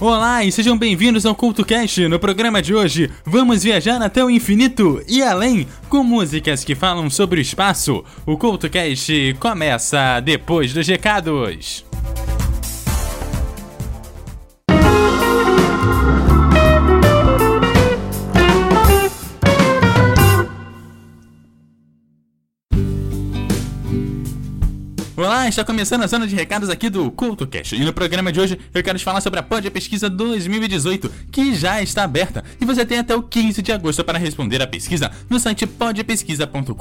Olá e sejam bem-vindos ao CultoCast. No programa de hoje, vamos viajar até o infinito e além com músicas que falam sobre o espaço. O CultoCast começa depois dos recados. Olá, está começando a zona de recados aqui do CultoCast. E no programa de hoje eu quero te falar sobre a Pod Pesquisa 2018, que já está aberta. E você tem até o 15 de agosto para responder a pesquisa no site podpesquisa.com.br.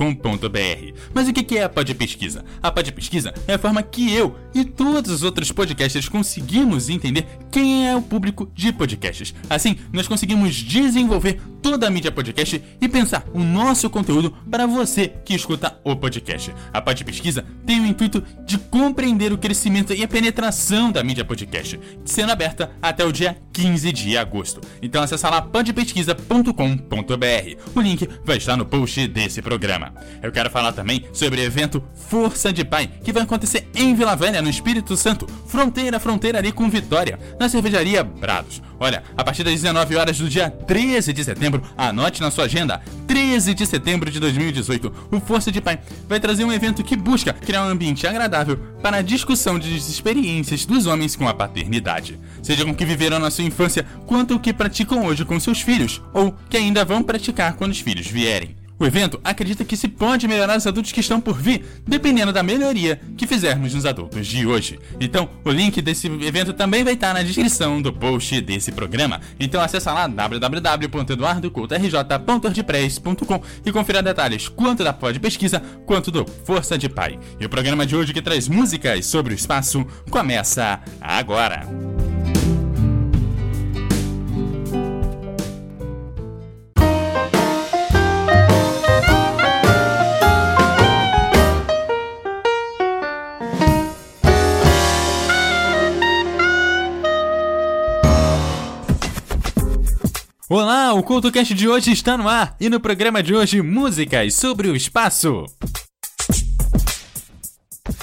Mas o que é a Pod Pesquisa? A Pod Pesquisa é a forma que eu e todos os outros podcasters conseguimos entender quem é o público de podcasts. Assim, nós conseguimos desenvolver toda a mídia podcast e pensar o nosso conteúdo para você que escuta o podcast. A Pod Pesquisa tem o intuito de compreender o crescimento e a penetração da mídia podcast, sendo aberta até o dia 15 de agosto. Então acessa lá podpesquisa.com.br. O link vai estar no post desse programa. Eu quero falar também sobre o evento Força de Pai, que vai acontecer em Vila Velha, no Espírito Santo, fronteira a fronteira ali com Vitória, na cervejaria Brados. Olha, a partir das 19 horas do dia 13 de setembro, anote na sua agenda, 13 de setembro de 2018, o Força de Pai vai trazer um evento que busca criar um ambiente agradável para a discussão de experiências dos homens com a paternidade, seja com que viveram na sua infância quanto o que praticam hoje com seus filhos, ou que ainda vão praticar quando os filhos vierem. O evento acredita que se pode melhorar os adultos que estão por vir, dependendo da melhoria que fizermos nos adultos de hoje. Então, o link desse evento também vai estar na descrição do post desse programa. Então, acessa lá www.eduardocultorj.wordpress.com e confira detalhes quanto da Pod Pesquisa quanto do Força de Pai. E o programa de hoje que traz músicas sobre o espaço começa agora. Olá, o CultoCast de hoje está no ar e no programa de hoje, músicas sobre o espaço.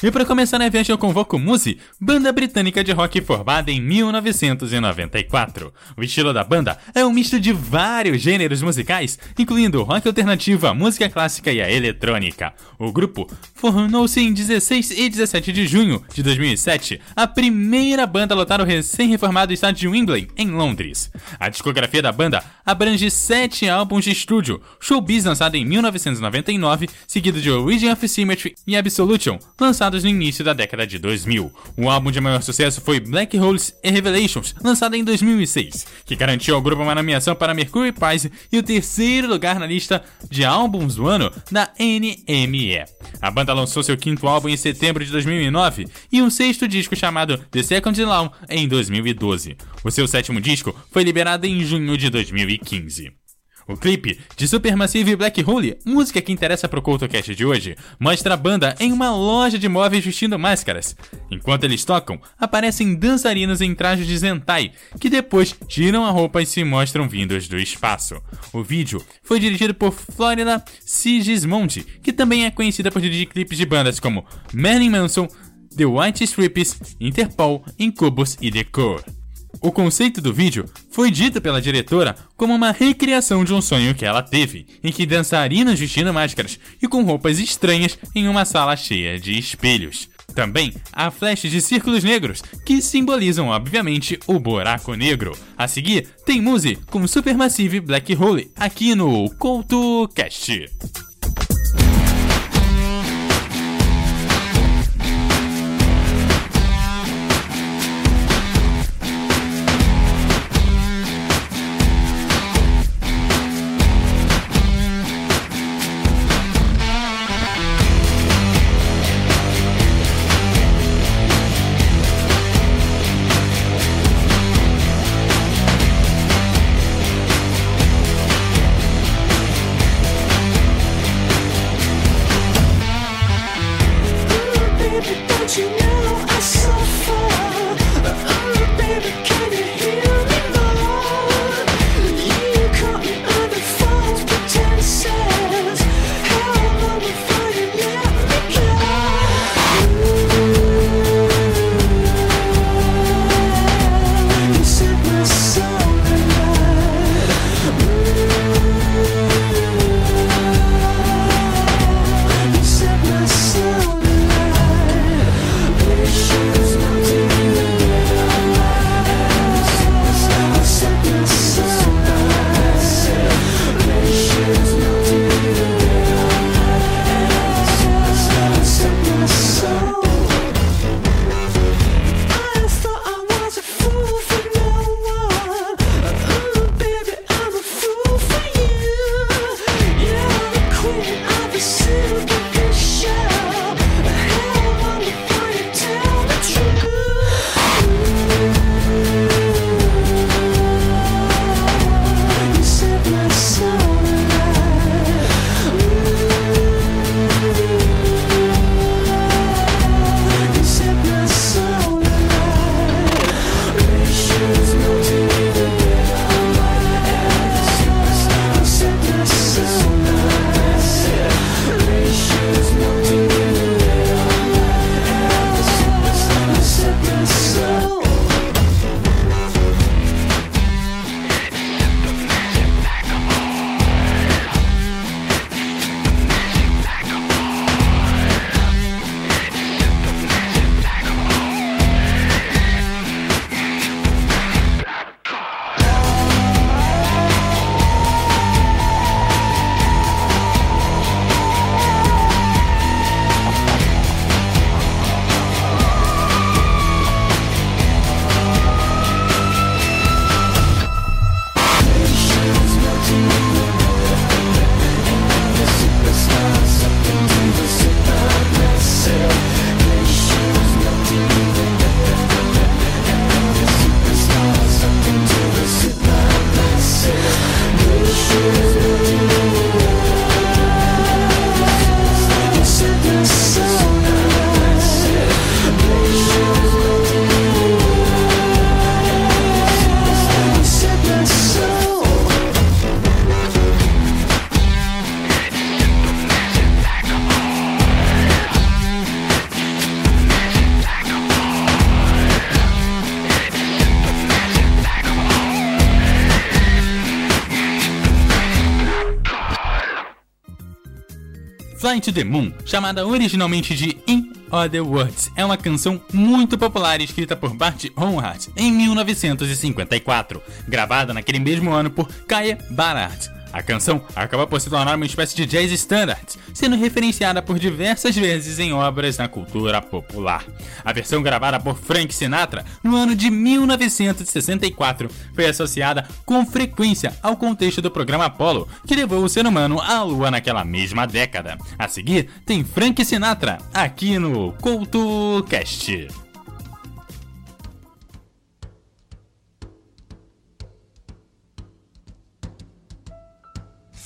E para começar a viagem eu convoco Muse, banda britânica de rock formada em 1994. O estilo da banda é um misto de vários gêneros musicais, incluindo rock alternativo, a música clássica e a eletrônica. O grupo formou-se em 16 e 17 de junho de 2007, a primeira banda a lotar o recém-reformado estádio de Wembley, em Londres. A discografia da banda abrange sete álbuns de estúdio, Showbiz lançado em 1999, seguido de Origin of Symmetry e Absolution, lançado lançados no início da década de 2000. O álbum de maior sucesso foi Black Holes and Revelations, lançado em 2006, que garantiu ao grupo uma nomeação para Mercury Prize e o terceiro lugar na lista de álbuns do ano da NME. A banda lançou seu quinto álbum em setembro de 2009 e um sexto disco chamado The Second Law em 2012. O seu sétimo disco foi liberado em junho de 2015. O clipe de Supermassive Black Hole, música que interessa pro CultoCast de hoje, mostra a banda em uma loja de móveis vestindo máscaras. Enquanto eles tocam, aparecem dançarinos em trajes de Zentai, que depois tiram a roupa e se mostram vindos do espaço. O vídeo foi dirigido por Florida Sigismonte, que também é conhecida por dirigir clipes de bandas como Marilyn Manson, The White Stripes, Interpol, Incubus e The Core. O conceito do vídeo foi dito pela diretora como uma recriação de um sonho que ela teve, em que dançarinas vestindo máscaras e com roupas estranhas em uma sala cheia de espelhos. Também há flashes de círculos negros, que simbolizam, obviamente, o buraco negro. A seguir, tem Muse com Supermassive Black Hole aqui no CoutoCast. The Moon, chamada originalmente de In Other Words, é uma canção muito popular escrita por Bart Honhart em 1954, gravada naquele mesmo ano por Kaya Barard. A canção acaba por se tornar uma espécie de jazz standard, sendo referenciada por diversas vezes em obras na cultura popular. A versão gravada por Frank Sinatra no ano de 1964 foi associada com frequência ao contexto do programa Apollo, que levou o ser humano à Lua naquela mesma década. A seguir, tem Frank Sinatra aqui no CoutoCast.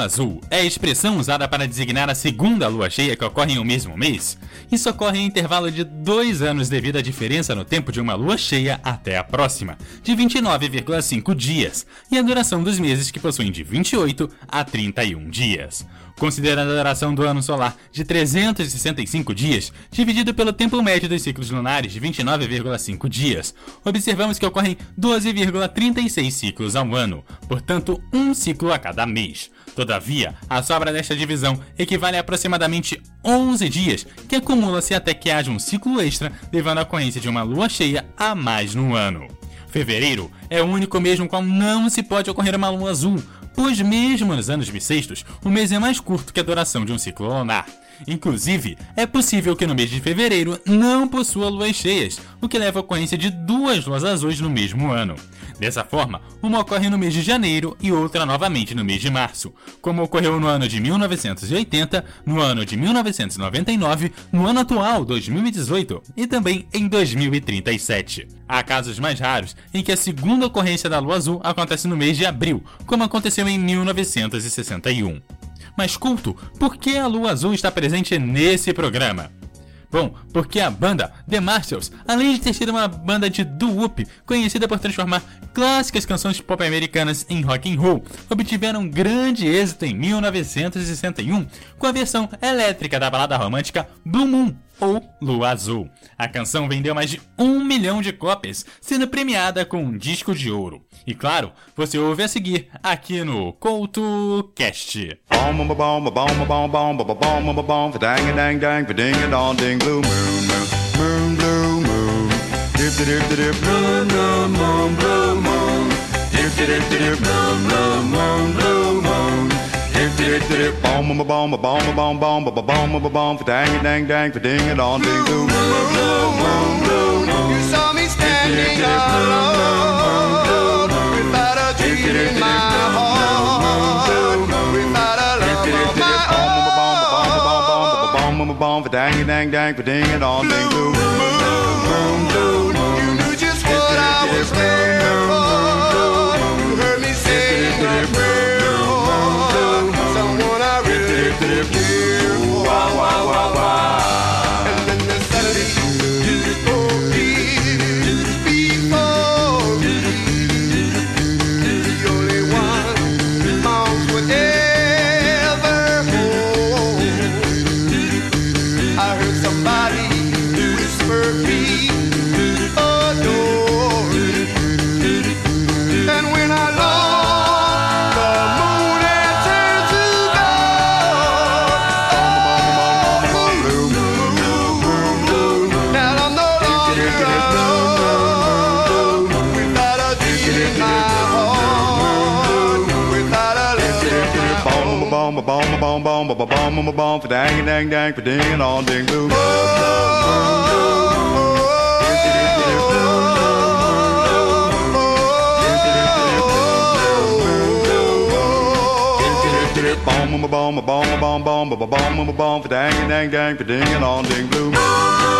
Lua azul é a expressão usada para designar a segunda lua cheia que ocorre em um mesmo mês. Isso ocorre em intervalo de dois anos devido à diferença no tempo de uma lua cheia até a próxima, de 29,5 dias, e a duração dos meses que possuem de 28 a 31 dias. Considerando a duração do ano solar de 365 dias, dividido pelo tempo médio dos ciclos lunares de 29,5 dias, observamos que ocorrem 12,36 ciclos ao ano, portanto, um ciclo a cada mês. Todavia, a sobra desta divisão equivale a aproximadamente 11 dias, que acumula-se até que haja um ciclo extra, levando à ocorrência de uma lua cheia a mais no ano. Fevereiro é o único mês no qual não se pode ocorrer uma lua azul, pois mesmo nos anos bissextos, o mês é mais curto que a duração de um ciclo lunar. Inclusive, é possível que no mês de fevereiro não possua luas cheias, o que leva à ocorrência de duas luas azuis no mesmo ano. Dessa forma, uma ocorre no mês de janeiro e outra novamente no mês de março, como ocorreu no ano de 1980, no ano de 1999, no ano atual, 2018, e também em 2037. Há casos mais raros em que a segunda ocorrência da lua azul acontece no mês de abril, como aconteceu em 1961. Mas culto, por que a lua azul está presente nesse programa? Bom, porque a banda The Marshalls, além de ter sido uma banda de doo-wop conhecida por transformar clássicas canções pop americanas em rock and roll, obtiveram grande êxito em 1961 com a versão elétrica da balada romântica Blue Moon ou Lua Azul. A canção vendeu mais de um milhão de cópias, sendo premiada com um disco de ouro. E claro, você ouve a seguir aqui no CoutoCast. Moon, Boom, boom, boom, boom, boom, boom, boom, boom, boom, boom, boom, for dang, dang, dang, for ding, and on, ding, blue moon, blue moon, blue moon. You saw me standing alone without a dream in my heart, without a love of my own. Boom, boom, boom, for dang, dang, dang, for ding, and on, ding, blue moon, blue moon. You knew just what I was there for. You heard me sing a prayer Saturday, yeah, wah, wah, wah, wah. And then there's Saturday. bomb bomb ba ba bomb ba bomb for dang dang dang for ding on ding boom. Bomb, ba bomb, ba bomb, ba bomb, ba for ba dang, ba for ba and ba ding, ba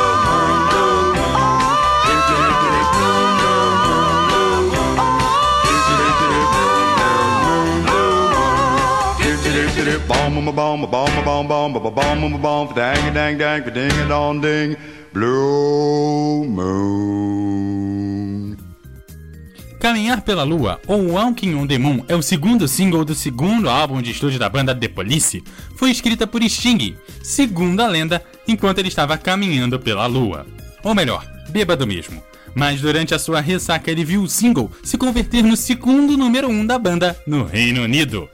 Caminhar pela Lua, ou Walking on the Moon, é o segundo single do segundo álbum de estúdio da banda The Police. Foi escrita por Sting, segundo a lenda, enquanto ele estava caminhando pela Lua. Ou melhor, bêbado mesmo. Mas durante a sua ressaca ele viu o single se converter no segundo número um da banda no Reino Unido.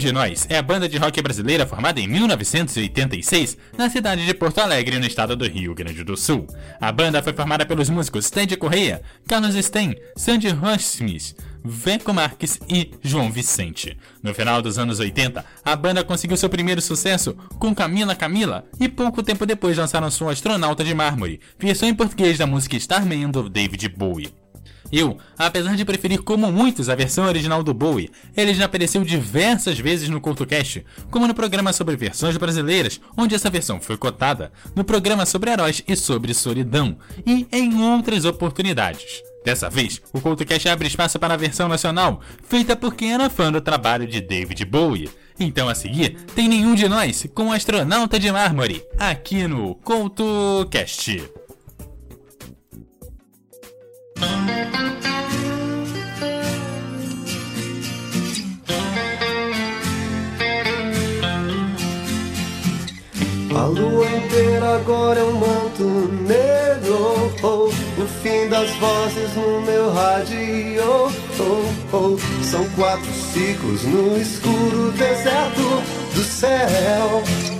De Nós é a banda de rock brasileira formada em 1986 na cidade de Porto Alegre, no estado do Rio Grande do Sul. A banda foi formada pelos músicos Ted Correia, Carlos Sten, Sandy Smith, Veco Marques e João Vicente. No final dos anos 80, a banda conseguiu seu primeiro sucesso com Camila Camila e pouco tempo depois lançaram sua Astronauta de Mármore, versão em português da música Starman do David Bowie. Eu, apesar de preferir como muitos a versão original do Bowie, ele já apareceu diversas vezes no CultoCast, como no programa sobre versões brasileiras, onde essa versão foi cotada, no programa sobre heróis e sobre solidão, e em outras oportunidades. Dessa vez, o CultoCast abre espaço para a versão nacional, feita por quem era fã do trabalho de David Bowie. Então a seguir, tem nenhum de nós com o Astronauta de Mármore, aqui no CultoCast. A lua inteira agora é um manto negro. Oh, o fim das vozes no meu rádio. Oh, oh, são quatro ciclos no escuro deserto do céu.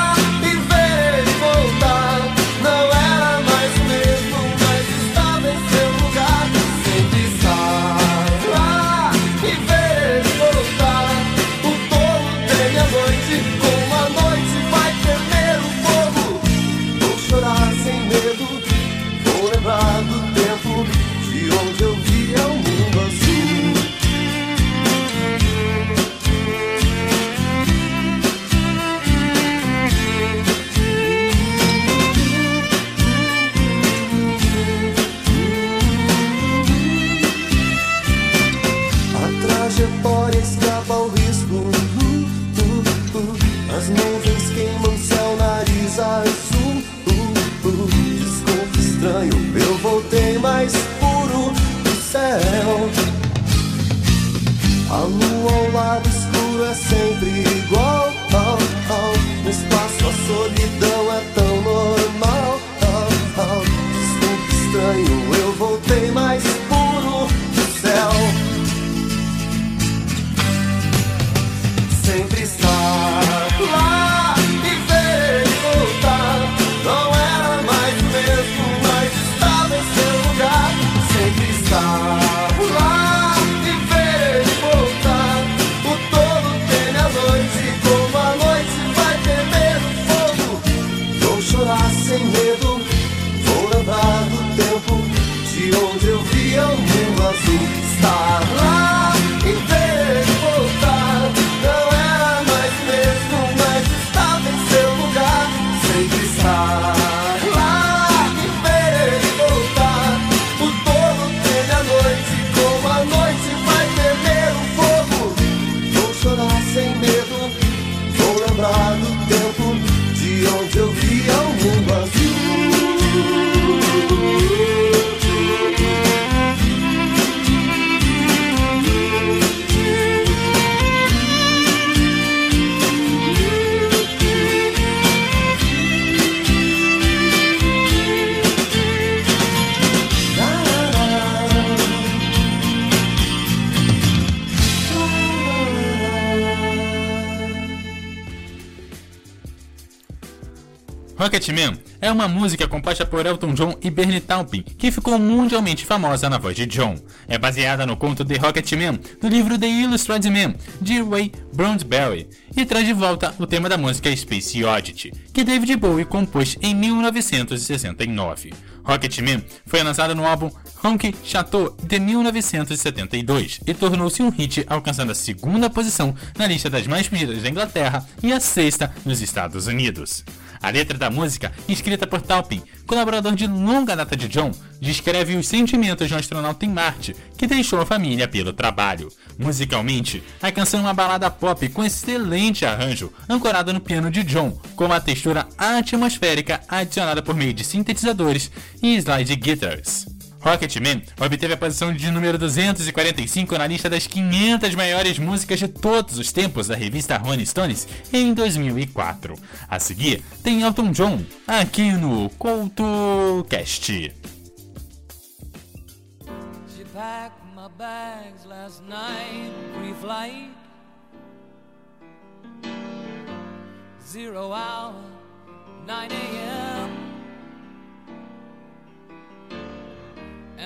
Rocketman é uma música composta por Elton John e Bernie Taupin, que ficou mundialmente famosa na voz de John. É baseada no conto The Rocketman, do livro The Illustrated Man, de Ray Bradbury, e traz de volta o tema da música Space Oddity, que David Bowie compôs em 1969. Rocketman foi lançado no álbum Honky Chateau de 1972 e tornou-se um hit, alcançando a segunda posição na lista das mais pedidas da Inglaterra e a sexta nos Estados Unidos. A letra da música, escrita por Taupin, colaborador de longa data de John, descreve os sentimentos de um astronauta em Marte que deixou a família pelo trabalho. Musicalmente, a canção é uma balada pop com excelente arranjo, ancorada no piano de John, com uma textura atmosférica adicionada por meio de sintetizadores e slide guitars. Rocketman obteve a posição de número 245 na lista das 500 maiores músicas de todos os tempos da revista Rolling Stones em 2004. A seguir, tem Elton John, aqui no CoutoCast. Zero hour, 9 a.m.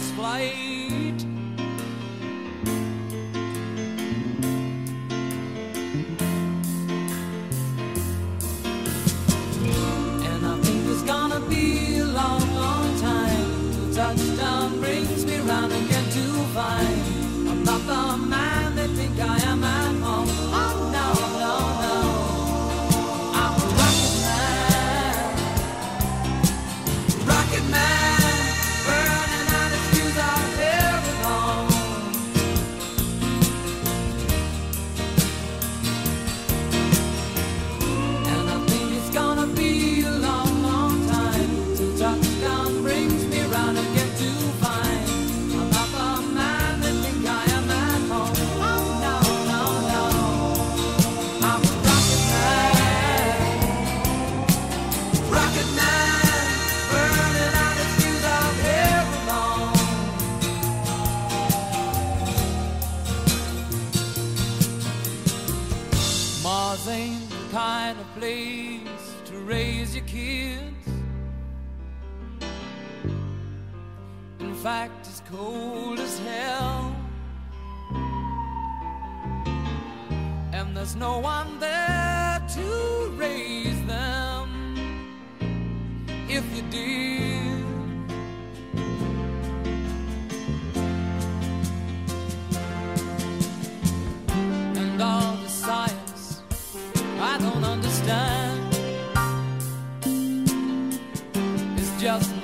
last flight.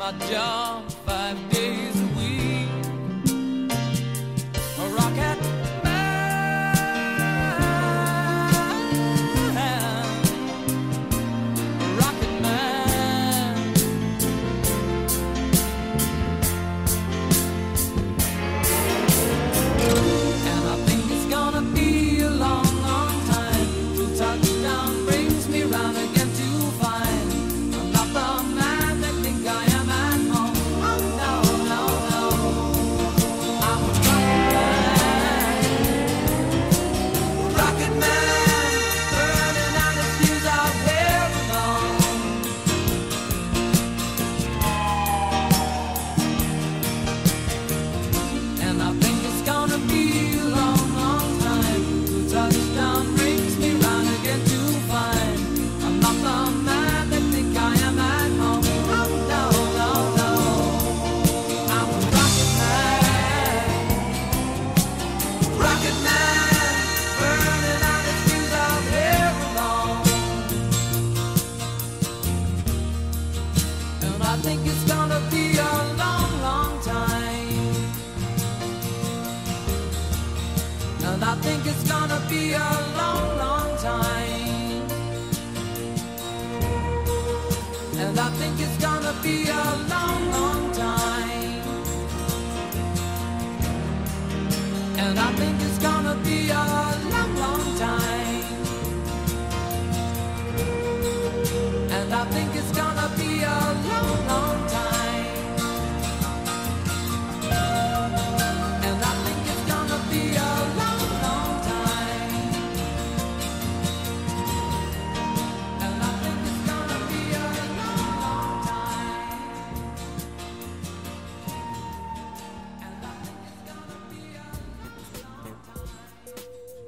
my job.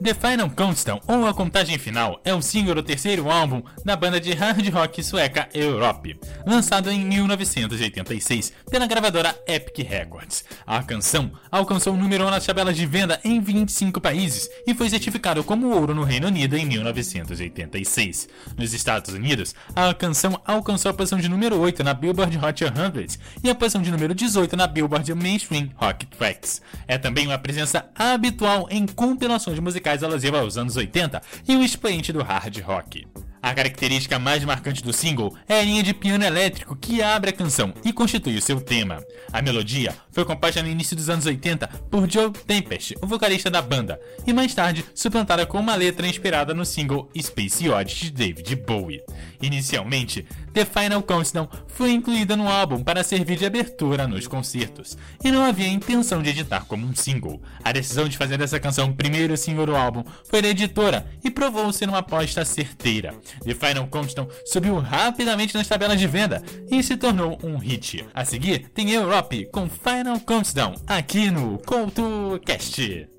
The Final Countdown, ou A Contagem Final, é o single do terceiro álbum da banda de hard rock sueca Europe, lançado em 1986 pela gravadora Epic Records. A canção alcançou o número 1 nas tabelas de venda em 25 países e foi certificado como ouro no Reino Unido em 1986. Nos Estados Unidos, a canção alcançou a posição de número 8 na Billboard Hot 100 e a posição de número 18 na Billboard Mainstream Rock Tracks. É também uma presença habitual em compilações musicais alusivas aos anos 80 e o expoente do hard rock. A característica mais marcante do single é a linha de piano elétrico que abre a canção e constitui o seu tema. A melodia foi composta no início dos anos 80 por Joe Tempest, o vocalista da banda, e mais tarde suplantada com uma letra inspirada no single Space Oddity de David Bowie. Inicialmente, The Final Countdown foi incluída no álbum para servir de abertura nos concertos, e não havia intenção de editar como um single. A decisão de fazer dessa canção o primeiro single do álbum foi da editora e provou ser uma aposta certeira. The Final Countdown subiu rapidamente nas tabelas de venda e se tornou um hit. A seguir tem Europe com Final Countdown aqui no CoutoCast.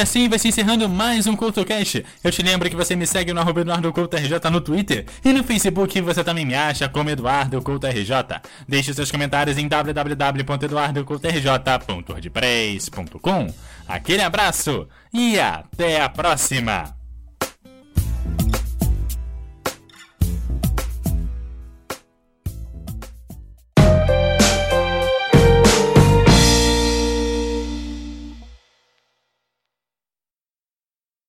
Assim vai se encerrando mais um CultoCast. Eu te lembro que você me segue no arroba no Twitter e no Facebook você também me acha como EduardoCultoRJ. Deixe seus comentários em www.eduardocultorj.wordpress.com. Aquele abraço e até a próxima!